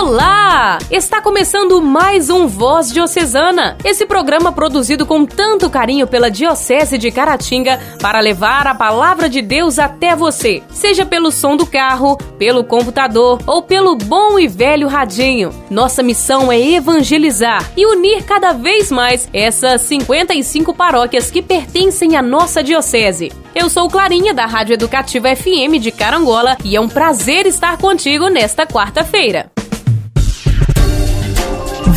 Olá! Está começando mais um Voz Diocesana, esse programa produzido com tanto carinho pela Diocese de Caratinga para levar a palavra de Deus até você, seja pelo som do carro, pelo computador ou pelo bom e velho radinho. Nossa missão é evangelizar e unir cada vez mais essas 55 paróquias que pertencem à nossa Diocese. Eu sou Clarinha, da Rádio Educativa FM de Carangola, e é um prazer estar contigo nesta quarta-feira.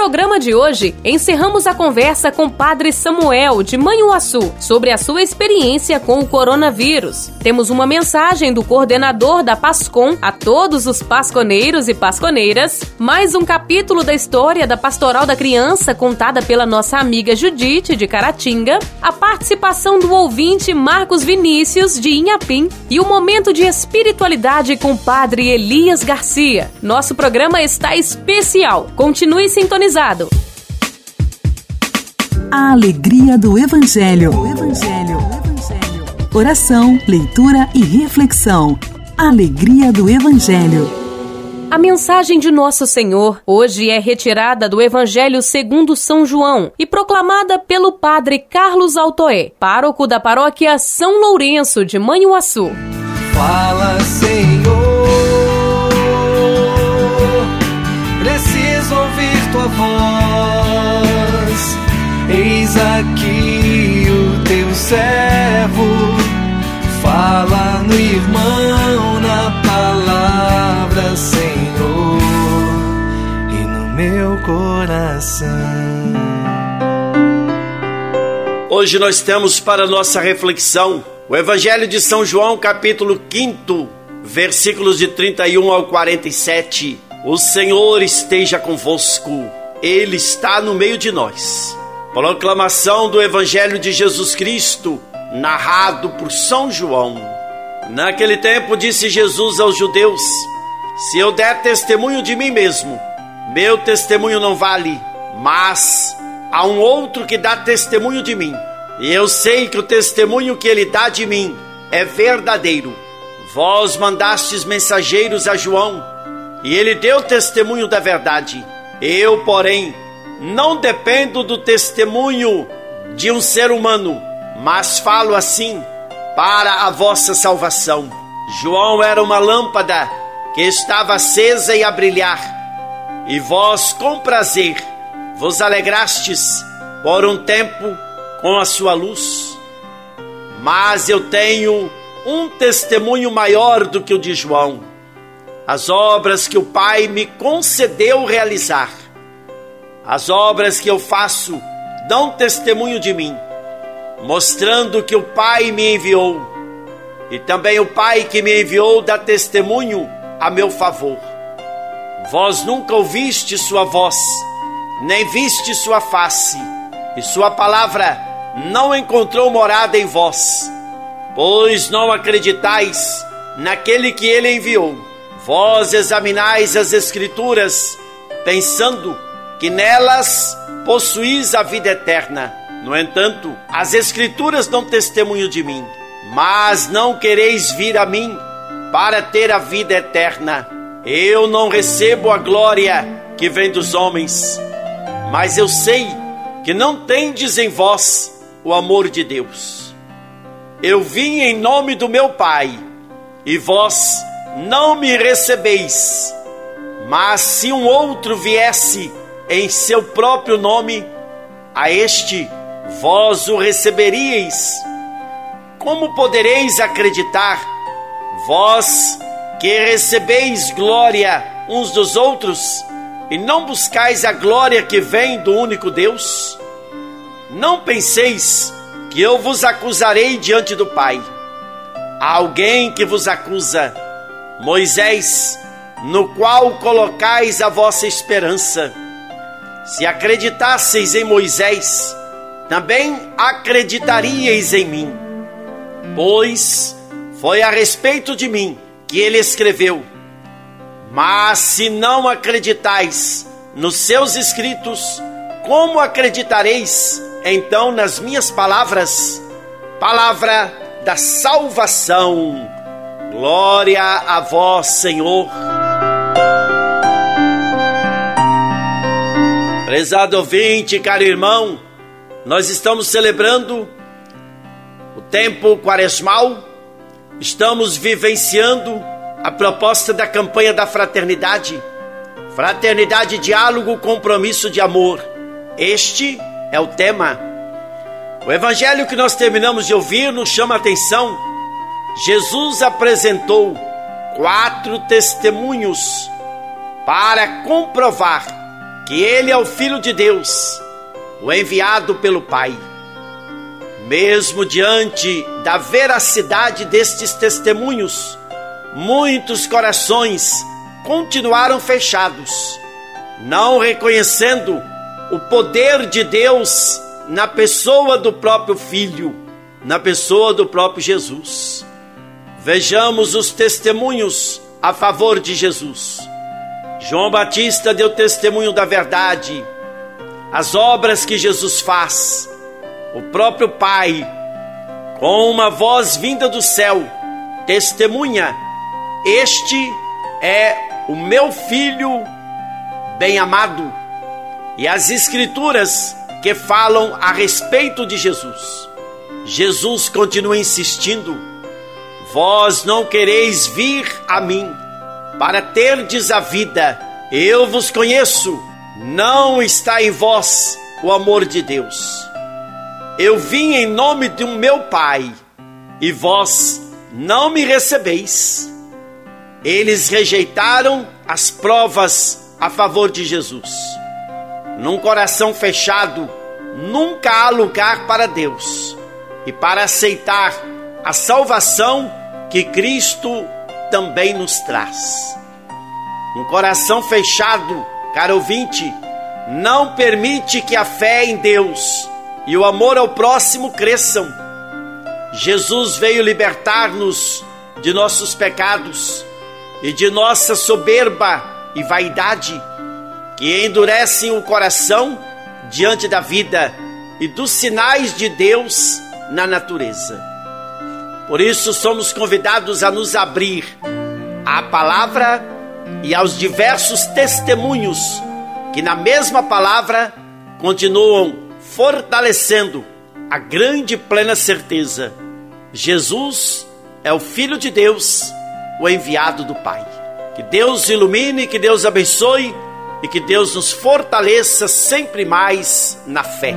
Programa de hoje, encerramos a conversa com Padre Samuel de Manhuaçu sobre a sua experiência com o coronavírus. Temos uma mensagem do coordenador da Pascom a todos os pasconeiros e pasconeiras, mais um capítulo da história da Pastoral da Criança contada pela nossa amiga Judite de Caratinga, a participação do ouvinte Marcos Vinícius de Inhapim e o momento de espiritualidade com Padre Elias Garcia. Nosso programa está especial. Continue A alegria do Evangelho. O Evangelho. O Evangelho. Oração, leitura e reflexão. Alegria do Evangelho. A mensagem de Nosso Senhor hoje é retirada do Evangelho segundo São João e proclamada pelo Padre Carlos Altoé, pároco da paróquia São Lourenço de Manhuaçu. Fala, Senhor, aqui o teu servo, fala no irmão, na palavra, Senhor, e no meu coração. Hoje nós temos para nossa reflexão o Evangelho de São João, capítulo 5, versículos de 31 ao 47. O Senhor esteja convosco, Ele está no meio de nós. Proclamação do Evangelho de Jesus Cristo, narrado por São João. Naquele tempo disse Jesus aos judeus: Se eu der testemunho de mim mesmo, meu testemunho não vale, mas há um outro que dá testemunho de mim. E eu sei que o testemunho que ele dá de mim é verdadeiro. Vós mandastes mensageiros a João, e ele deu testemunho da verdade. Eu, porém, não dependo do testemunho de um ser humano, mas falo assim para a vossa salvação. João era uma lâmpada que estava acesa e a brilhar, e vós, com prazer, vos alegrastes por um tempo com a sua luz. Mas eu tenho um testemunho maior do que o de João: as obras que o Pai me concedeu realizar. As obras que eu faço dão testemunho de mim, mostrando que o Pai me enviou. E também o Pai que me enviou dá testemunho a meu favor. Vós nunca ouviste sua voz, nem viste sua face, e sua palavra não encontrou morada em vós, pois não acreditais naquele que ele enviou. Vós examinais as Escrituras, pensando que nelas possuís a vida eterna. No entanto, as Escrituras dão testemunho de mim, mas não quereis vir a mim para ter a vida eterna. Eu não recebo a glória que vem dos homens, mas eu sei que não tendes em vós o amor de Deus. Eu vim em nome do meu Pai, e vós não me recebeis. Mas se um outro viesse em seu próprio nome, a este vós o receberíeis. Como podereis acreditar, vós que recebeis glória uns dos outros, e não buscais a glória que vem do único Deus? Não penseis que eu vos acusarei diante do Pai. Há alguém que vos acusa, Moisés, no qual colocais a vossa esperança. Se acreditasseis em Moisés, também acreditaríeis em mim, pois foi a respeito de mim que ele escreveu: Mas se não acreditais nos seus escritos, como acreditareis então nas minhas palavras? Palavra da salvação. Glória a vós, Senhor. Prezado ouvinte, caro irmão, nós estamos celebrando o tempo quaresmal, estamos vivenciando a proposta da campanha da fraternidade. Fraternidade, diálogo, compromisso de amor. Este é o tema. O evangelho que nós terminamos de ouvir nos chama a atenção. Jesus apresentou quatro testemunhos para comprovar que ele é o Filho de Deus, o enviado pelo Pai. Mesmo diante da veracidade destes testemunhos, muitos corações continuaram fechados, não reconhecendo o poder de Deus na pessoa do próprio Filho, na pessoa do próprio Jesus. Vejamos os testemunhos a favor de Jesus. João Batista deu testemunho da verdade, as obras que Jesus faz, o próprio Pai, com uma voz vinda do céu, testemunha: Este é o meu filho bem amado. E as Escrituras que falam a respeito de Jesus. Jesus continua insistindo: Vós não quereis vir a mim para terdes a vida. Eu vos conheço, não está em vós o amor de Deus. Eu vim em nome de um meu Pai, e vós não me recebeis. Eles rejeitaram as provas a favor de Jesus. Num coração fechado, nunca há lugar para Deus e para aceitar a salvação que Cristo também nos traz. Um coração fechado, caro ouvinte, não permite que a fé em Deus e o amor ao próximo cresçam. Jesus veio libertar-nos de nossos pecados e de nossa soberba e vaidade, que endurecem o coração diante da vida e dos sinais de Deus na natureza. Por isso somos convidados a nos abrir à palavra e aos diversos testemunhos que na mesma palavra continuam fortalecendo a grande e plena certeza: Jesus é o Filho de Deus, o enviado do Pai. Que Deus ilumine, que Deus abençoe e que Deus nos fortaleça sempre mais na fé.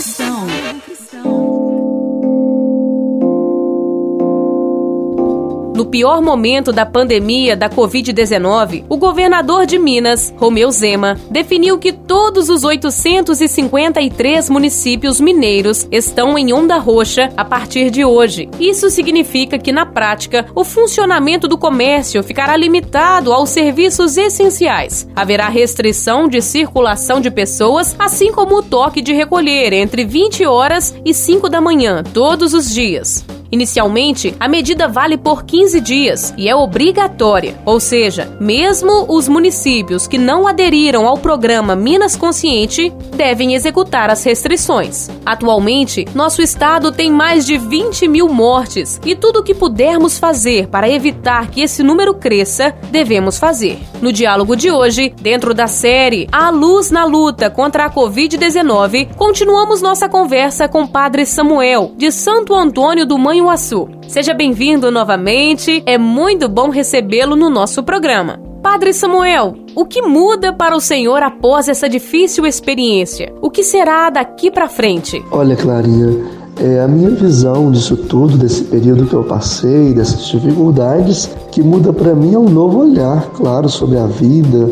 No pior momento da pandemia da Covid-19, o governador de Minas, Romeu Zema, definiu que todos os 853 municípios mineiros estão em onda roxa a partir de hoje. Isso significa que, na prática, o funcionamento do comércio ficará limitado aos serviços essenciais. Haverá restrição de circulação de pessoas, assim como o toque de recolher entre 20 horas e 5 da manhã, todos os dias. Inicialmente, a medida vale por 15 dias e é obrigatória, ou seja, mesmo os municípios que não aderiram ao programa Minas Consciente devem executar as restrições. Atualmente, nosso estado tem mais de 20 mil mortes e tudo o que pudermos fazer para evitar que esse número cresça, devemos fazer. No diálogo de hoje, dentro da série A Luz na Luta contra a Covid-19, continuamos nossa conversa com Padre Samuel, de Santo Antônio do Manho Manhuaçu. Seja bem-vindo novamente, é muito bom recebê-lo no nosso programa. Padre Samuel, o que muda para o senhor após essa difícil experiência? O que será daqui para frente? Olha, Clarinha, é a minha visão disso tudo, desse período que eu passei, dessas dificuldades, que muda para mim é um novo olhar, claro, sobre a vida,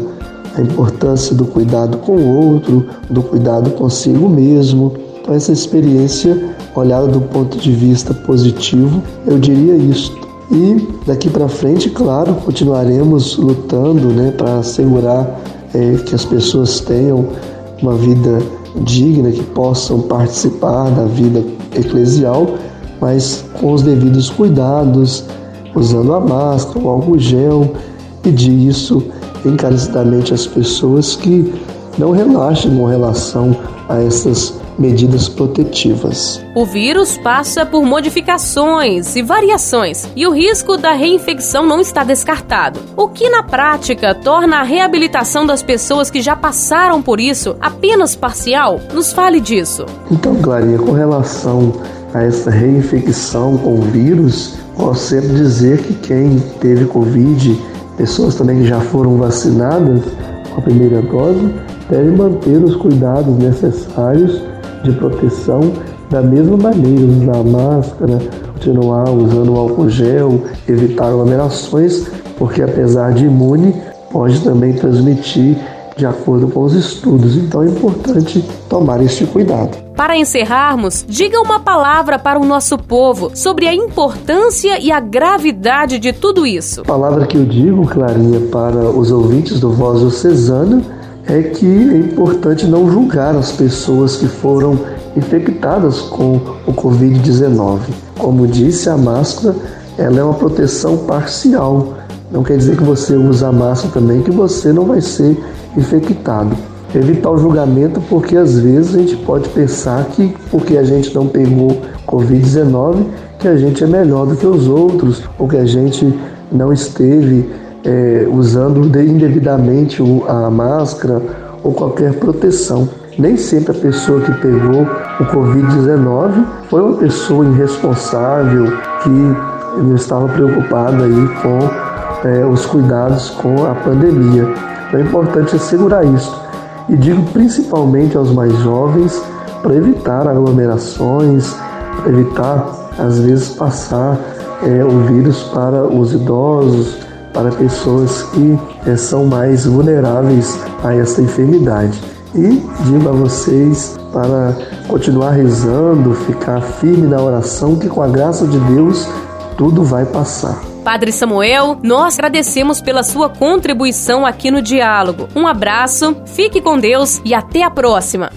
a importância do cuidado com o outro, do cuidado consigo mesmo. Essa experiência olhada do ponto de vista positivo, eu diria isto. E daqui para frente, claro, continuaremos lutando né, para assegurar é, que as pessoas tenham uma vida digna, que possam participar da vida eclesial, mas com os devidos cuidados, usando a máscara, o álcool gel, pedir isso encarecidamente às pessoas que não relaxem com relação a essas medidas protetivas. O vírus passa por modificações e variações e o risco da reinfecção não está descartado. O que na prática torna a reabilitação das pessoas que já passaram por isso apenas parcial? Nos fale disso. Então, Clarinha, com relação a essa reinfecção com o vírus, posso sempre dizer que quem teve Covid, pessoas também que já foram vacinadas com a primeira dose, deve manter os cuidados necessários de proteção da mesma maneira, usar máscara, continuar usando o álcool gel, evitar aglomerações, porque apesar de imune, pode também transmitir de acordo com os estudos. Então é importante tomar este cuidado. Para encerrarmos, diga uma palavra para o nosso povo sobre a importância e a gravidade de tudo isso. A palavra que eu digo, Clarinha, para os ouvintes do Voz Diocesana é que é importante não julgar as pessoas que foram infectadas com o Covid-19. Como disse, a máscara ela é uma proteção parcial. Não quer dizer que você usa a máscara também que você não vai ser infectado. Evitar o julgamento porque às vezes a gente pode pensar que porque a gente não pegou Covid-19 que a gente é melhor do que os outros ou que a gente não esteve é, usando indevidamente a máscara ou qualquer proteção. Nem sempre a pessoa que pegou o Covid-19 foi uma pessoa irresponsável que não estava preocupada aí com é, os cuidados com a pandemia. Então é importante assegurar isso. E digo principalmente aos mais jovens para evitar aglomerações, para evitar às vezes passar é, o vírus para os idosos, para pessoas que é, são mais vulneráveis a essa enfermidade. E digo a vocês para continuar rezando, ficar firme na oração, que com a graça de Deus tudo vai passar. Padre Samuel, nós agradecemos pela sua contribuição aqui no diálogo. Um abraço, fique com Deus e até a próxima.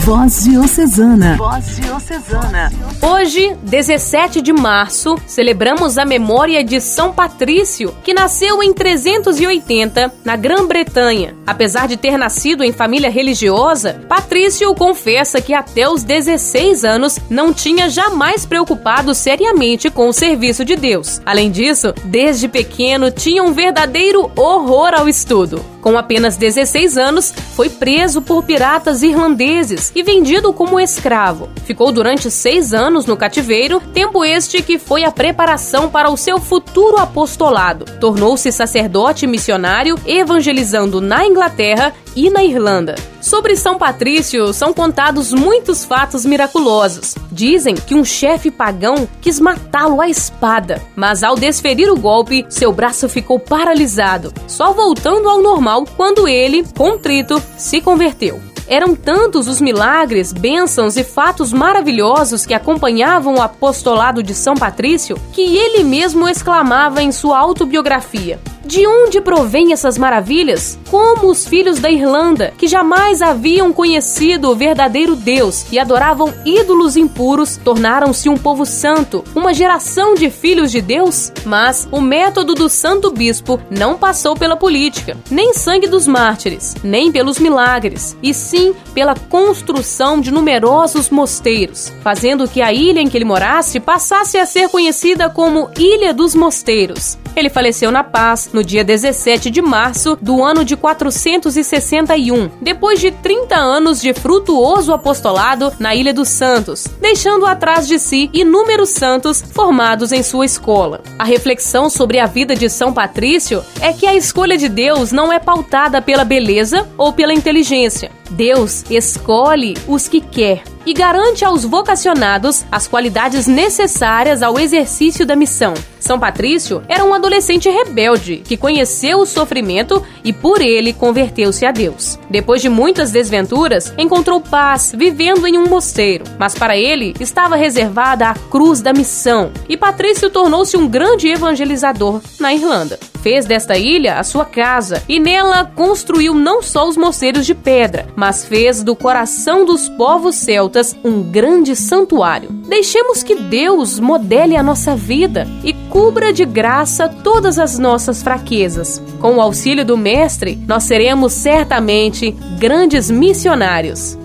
Voz Diocesana. Voz Diocesana. Hoje, 17 de março, celebramos a memória de São Patrício, que nasceu em 380 na Grã-Bretanha. Apesar de ter nascido em família religiosa, Patrício confessa que até os 16 anos não tinha jamais preocupado seriamente com o serviço de Deus. Além disso, desde pequeno tinha um verdadeiro horror ao estudo. Com apenas 16 anos, foi preso por piratas irlandeses e vendido como escravo. Ficou durante seis anos no cativeiro, tempo este que foi a preparação para o seu futuro apostolado. Tornou-se sacerdote missionário, evangelizando na Inglaterra e na Irlanda. Sobre São Patrício são contados muitos fatos miraculosos. Dizem que um chefe pagão quis matá-lo à espada, mas ao desferir o golpe, seu braço ficou paralisado, só voltando ao normal quando ele, contrito, se converteu. Eram tantos os milagres, bênçãos e fatos maravilhosos que acompanhavam o apostolado de São Patrício que ele mesmo exclamava em sua autobiografia: de onde provém essas maravilhas? Como os filhos da Irlanda, que jamais haviam conhecido o verdadeiro Deus e adoravam ídolos impuros, tornaram-se um povo santo, uma geração de filhos de Deus? Mas o método do santo bispo não passou pela política, nem sangue dos mártires, nem pelos milagres, e sim pela construção de numerosos mosteiros, fazendo que a ilha em que ele morasse passasse a ser conhecida como Ilha dos Mosteiros. Ele faleceu na paz no dia 17 de março do ano de 461, depois de 30 anos de frutuoso apostolado na Ilha dos Santos, deixando atrás de si inúmeros santos formados em sua escola. A reflexão sobre a vida de São Patrício é que a escolha de Deus não é pautada pela beleza ou pela inteligência. Deus escolhe os que quer e garante aos vocacionados as qualidades necessárias ao exercício da missão. São Patrício era um adolescente rebelde que conheceu o sofrimento e por ele converteu-se a Deus. Depois de muitas desventuras, encontrou paz vivendo em um mosteiro, mas para ele estava reservada a cruz da missão e Patrício tornou-se um grande evangelizador na Irlanda. Fez desta ilha a sua casa e nela construiu não só os mosteiros de pedra, mas fez do coração dos povos celtas um grande santuário. Deixemos que Deus modele a nossa vida e cubra de graça todas as nossas fraquezas. Com o auxílio do Mestre, nós seremos certamente grandes missionários.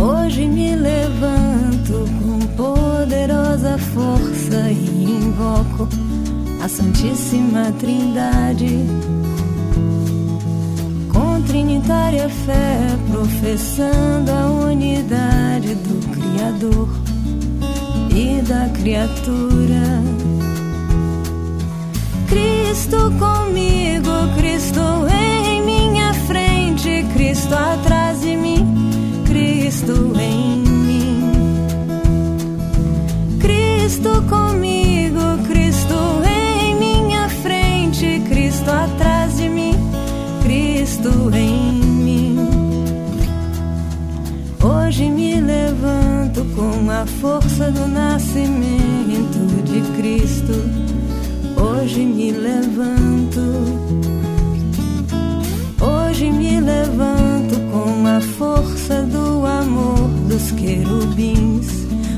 Hoje me levanto com poderosa força e invoco a Santíssima Trindade. Com trinitária fé, professando a unidade do Criador e da criatura. Cristo comigo, Cristo em minha frente, Cristo atrás de mim, Cristo em mim. Cristo comigo, Cristo em mim. Hoje me levanto com a força do nascimento de Cristo. Hoje me levanto. Hoje me levanto com a força do amor dos querubins,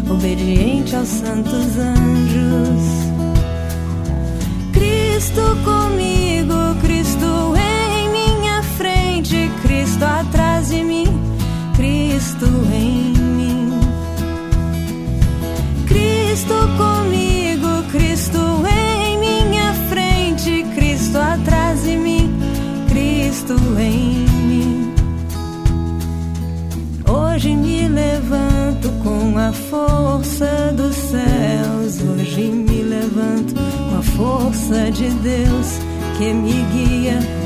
obediente aos santos anjos. Cristo comigo, Cristo atrás de mim, Cristo em mim. Cristo comigo, Cristo em minha frente, Cristo atrás de mim, Cristo em mim. Hoje me levanto com a força dos céus, hoje me levanto com a força de Deus que me guia.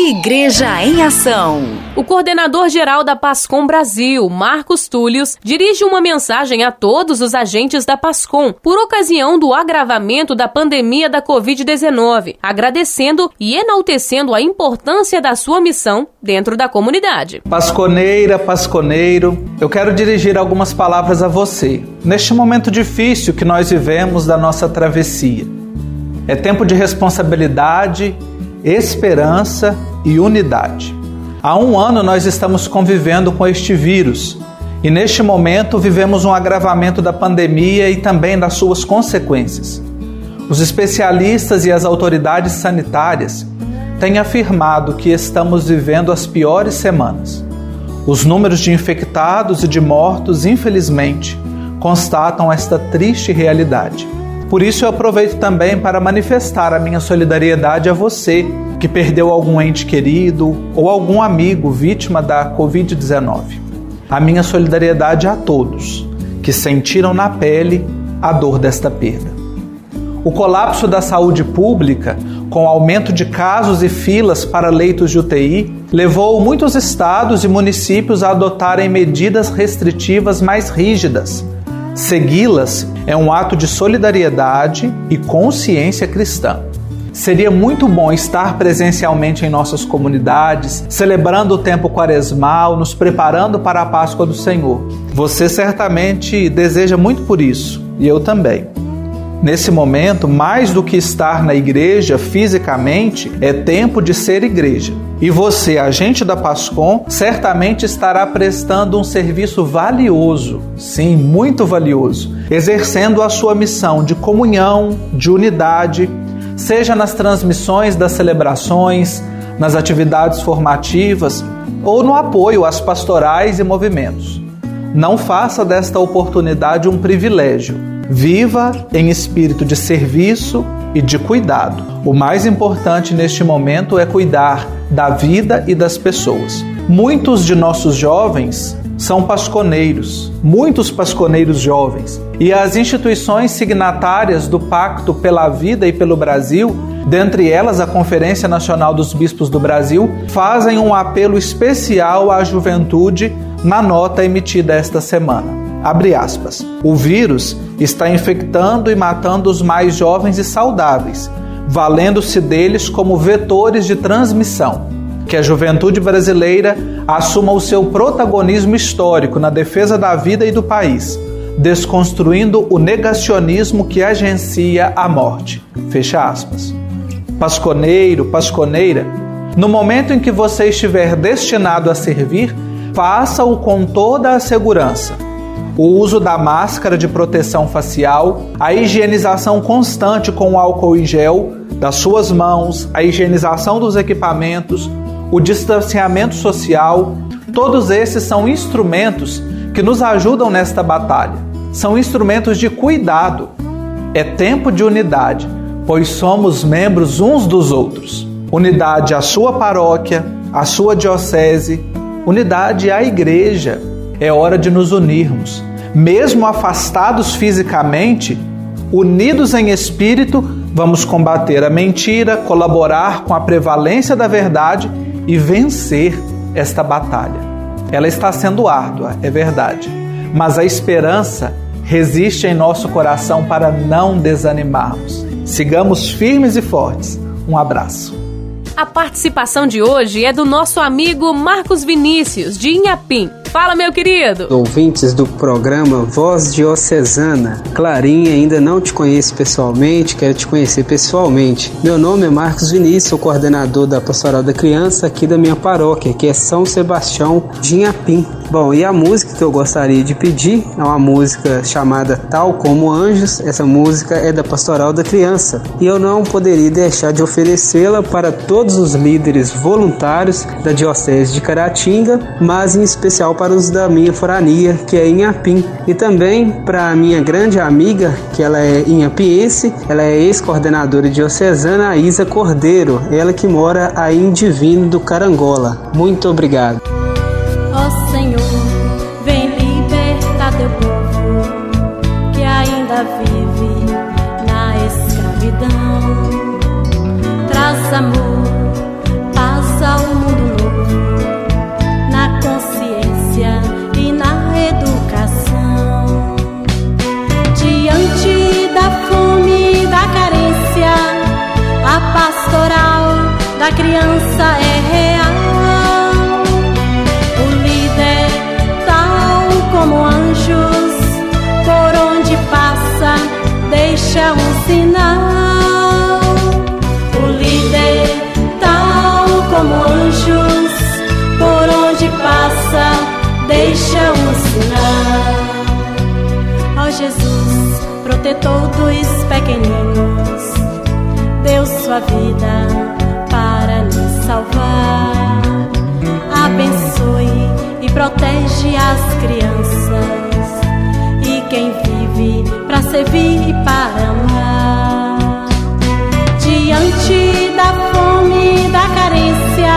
Igreja em Ação. O coordenador-geral da Pascom Brasil, Marcos Túlios, dirige uma mensagem a todos os agentes da Pascom por ocasião do agravamento da pandemia da Covid-19, agradecendo e enaltecendo a importância da sua missão dentro da comunidade. Pasconeira, pasconeiro, eu quero dirigir algumas palavras a você, neste momento difícil que nós vivemos da nossa travessia. É tempo de responsabilidade, esperança e unidade. Há um ano nós estamos convivendo com este vírus e neste momento vivemos um agravamento da pandemia e também das suas consequências. Os especialistas e as autoridades sanitárias têm afirmado que estamos vivendo as piores semanas. Os números de infectados e de mortos, infelizmente, constatam esta triste realidade. Por isso eu aproveito também para manifestar a minha solidariedade a você que perdeu algum ente querido ou algum amigo vítima da Covid-19. A minha solidariedade a todos que sentiram na pele a dor desta perda. O colapso da saúde pública, com aumento de casos e filas para leitos de UTI, levou muitos estados e municípios a adotarem medidas restritivas mais rígidas. Segui-las é um ato de solidariedade e consciência cristã. Seria muito bom estar presencialmente em nossas comunidades, celebrando o tempo quaresmal, nos preparando para a Páscoa do Senhor. Você certamente deseja muito por isso, e eu também. Nesse momento, mais do que estar na igreja fisicamente, é tempo de ser igreja. E você, agente da Pascom, certamente estará prestando um serviço valioso, sim, muito valioso, exercendo a sua missão de comunhão, de unidade, seja nas transmissões das celebrações, nas atividades formativas ou no apoio às pastorais e movimentos. Não faça desta oportunidade um privilégio. Viva em espírito de serviço e de cuidado. O mais importante neste momento é cuidar da vida e das pessoas. Muitos de nossos jovens são pasconeiros, muitos pasconeiros jovens. E as instituições signatárias do Pacto pela Vida e pelo Brasil, dentre elas a Conferência Nacional dos Bispos do Brasil, fazem um apelo especial à juventude na nota emitida esta semana. Abre aspas. O vírus está infectando e matando os mais jovens e saudáveis, valendo-se deles como vetores de transmissão que a juventude brasileira assuma o seu protagonismo histórico na defesa da vida e do país, desconstruindo o negacionismo que agencia a morte. Fecha aspas. Pasconeiro, pasconeira, no momento em que você estiver destinado a servir, faça-o com toda a segurança. O uso da máscara de proteção facial, a higienização constante com álcool e gel das suas mãos, a higienização dos equipamentos, o distanciamento social, todos esses são instrumentos que nos ajudam nesta batalha. São instrumentos de cuidado. É tempo de unidade, pois somos membros uns dos outros. Unidade à sua paróquia, à sua diocese, unidade à igreja. É hora de nos unirmos. Mesmo afastados fisicamente, unidos em espírito, vamos combater a mentira, colaborar com a prevalência da verdade e vencer esta batalha. Ela está sendo árdua, é verdade, mas a esperança resiste em nosso coração para não desanimarmos. Sigamos firmes e fortes. Um abraço. A participação de hoje é do nosso amigo Marcos Vinícius, de Inhapim. Fala, meu querido! Ouvintes do programa Voz Diocesana. Clarinha, ainda não te conheço pessoalmente, quero te conhecer pessoalmente. Meu nome é Marcos Vinícius, sou coordenador da Pastoral da Criança aqui da minha paróquia, que é São Sebastião de Inhapim. Bom, e a música que eu gostaria de pedir é uma música chamada Tal Como Anjos. Essa música é da Pastoral da Criança e eu não poderia deixar de oferecê-la para todos os líderes voluntários da Diocese de Caratinga, mas em especial para os da minha forania, que é Inhapim, e também para a minha grande amiga, que ela é inhapiense, ela é ex-coordenadora diocesana, a Isa Cordeiro, ela que mora aí em Divino do Carangola. Muito obrigado. Da criança é real. O líder, tal como anjos, por onde passa, deixa um sinal. O líder, tal como anjos, por onde passa, deixa um sinal. Ó oh, Jesus, protetor dos pequeninos deu sua vida salvar. Abençoe e protege as crianças e quem vive para servir e para amar. Diante da fome e da carência,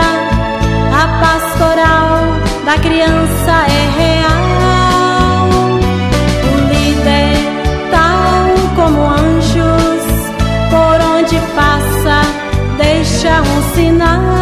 a pastoral da criança é real. O líder, tal como anjos, por onde passa, deixa um sinal.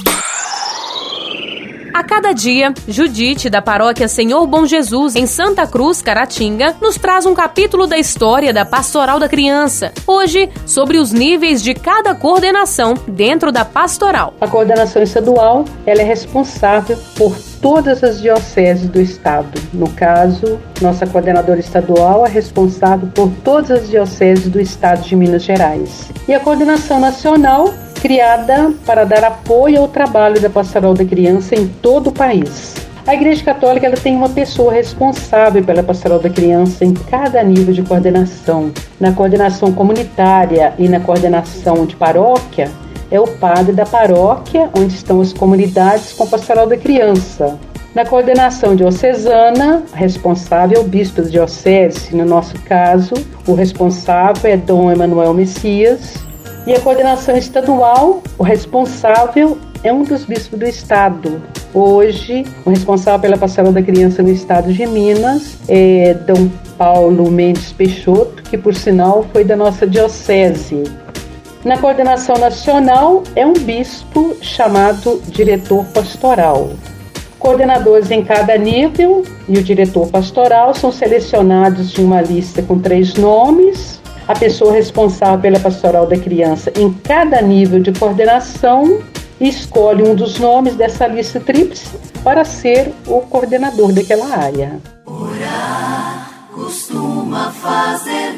A cada dia, Judite, da paróquia Senhor Bom Jesus, em Santa Cruz, Caratinga, nos traz um capítulo da história da Pastoral da Criança. Hoje, sobre os níveis de cada coordenação dentro da pastoral. A coordenação estadual ela é responsável por todas as dioceses do estado. No caso, nossa coordenadora estadual é responsável por todas as dioceses do estado de Minas Gerais. E a coordenação nacional criada para dar apoio ao trabalho da pastoral da criança em todo o país. A Igreja Católica ela tem uma pessoa responsável pela pastoral da criança em cada nível de coordenação. Na coordenação comunitária e na coordenação de paróquia, é o padre da paróquia, onde estão as comunidades com pastoral da criança. Na coordenação diocesana, responsável é o bispo da diocese, no nosso caso, o responsável é Dom Emanuel Messias. E a coordenação estadual, o responsável é um dos bispos do estado. Hoje, o responsável pela pastoral da criança no estado de Minas é Dom Paulo Mendes Peixoto, que por sinal foi da nossa diocese. Na coordenação nacional é um bispo chamado diretor pastoral. Coordenadores em cada nível e o diretor pastoral são selecionados de uma lista com três nomes. A pessoa responsável pela pastoral da criança em cada nível de coordenação escolhe um dos nomes dessa lista tríplice para ser o coordenador daquela área. Orar costuma fazer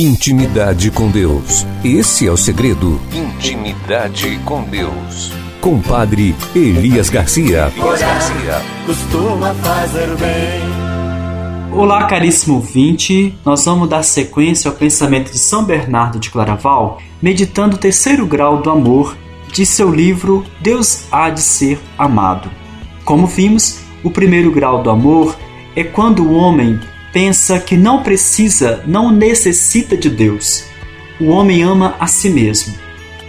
Intimidade com Deus. Esse é o segredo. Intimidade com Deus. Com Padre Elias Garcia. Elias Garcia. Costuma fazer bem. Olá, caríssimo ouvinte. Nós vamos dar sequência ao pensamento de São Bernardo de Claraval, meditando o terceiro grau do amor de seu livro Deus há de ser amado. Como vimos, o primeiro grau do amor é quando o homem pensa que não precisa, não necessita de Deus. O homem ama a si mesmo.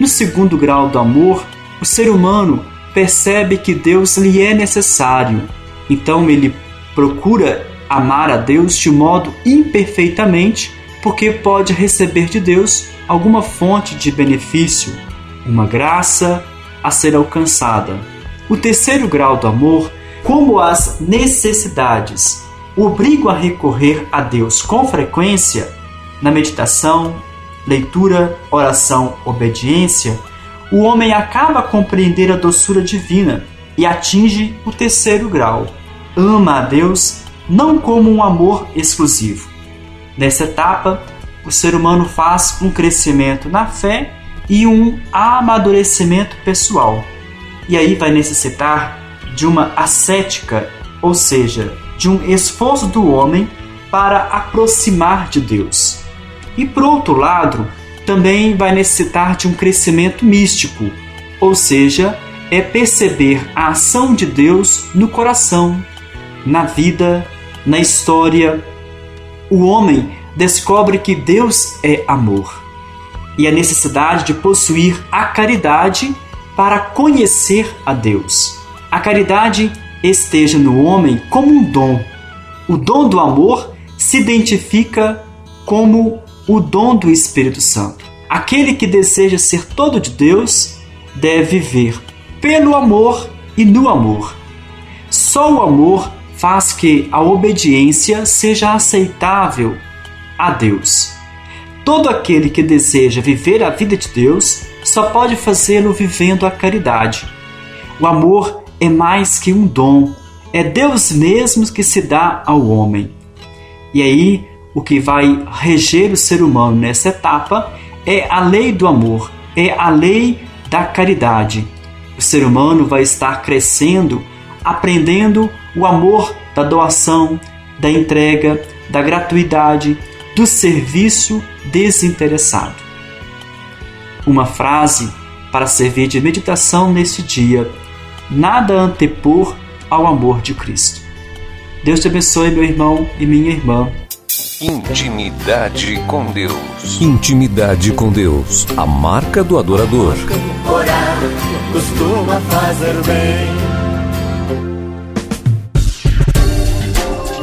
No segundo grau do amor, o ser humano percebe que Deus lhe é necessário. Então ele procura amar a Deus de modo imperfeitamente, porque pode receber de Deus alguma fonte de benefício, uma graça a ser alcançada. O terceiro grau do amor, como as necessidades o obrigo a recorrer a Deus com frequência na meditação, leitura, oração, obediência, o homem acaba a compreender a doçura divina e atinge o terceiro grau. Ama a Deus não como um amor exclusivo. Nessa etapa, o ser humano faz um crescimento na fé e um amadurecimento pessoal. E aí vai necessitar de uma ascética, ou seja, de um esforço do homem para aproximar de Deus. E por outro lado, também vai necessitar de um crescimento místico, ou seja, é perceber a ação de Deus no coração, na vida, na história. O homem descobre que Deus é amor e a necessidade de possuir a caridade para conhecer a Deus. A caridade esteja no homem como um dom. O dom do amor se identifica como o dom do Espírito Santo. Aquele que deseja ser todo de Deus deve viver pelo amor e no amor. Só o amor faz que a obediência seja aceitável a Deus. Todo aquele que deseja viver a vida de Deus só pode fazê-lo vivendo a caridade. O amor é mais que um dom, é Deus mesmo que se dá ao homem. E aí, o que vai reger o ser humano nessa etapa é a lei do amor, é a lei da caridade. O ser humano vai estar crescendo, aprendendo o amor da doação, da entrega, da gratuidade, do serviço desinteressado. Uma frase para servir de meditação nesse dia nada antepor ao amor de Cristo. Deus te abençoe, meu irmão e minha irmã. Intimidade com Deus. Intimidade com Deus. A marca do adorador. Orar costuma fazer bem.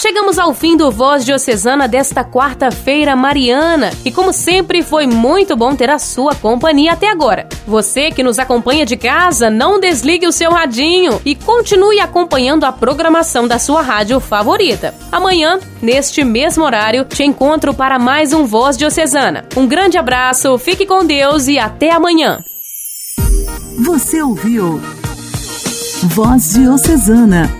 Chegamos ao fim do Voz Diocesana desta quarta-feira mariana e como sempre foi muito bom ter a sua companhia até agora. Você que nos acompanha de casa, não desligue o seu radinho e continue acompanhando a programação da sua rádio favorita. Amanhã, neste mesmo horário, te encontro para mais um Voz Diocesana. Um grande abraço, fique com Deus e até amanhã. Você ouviu Voz Diocesana,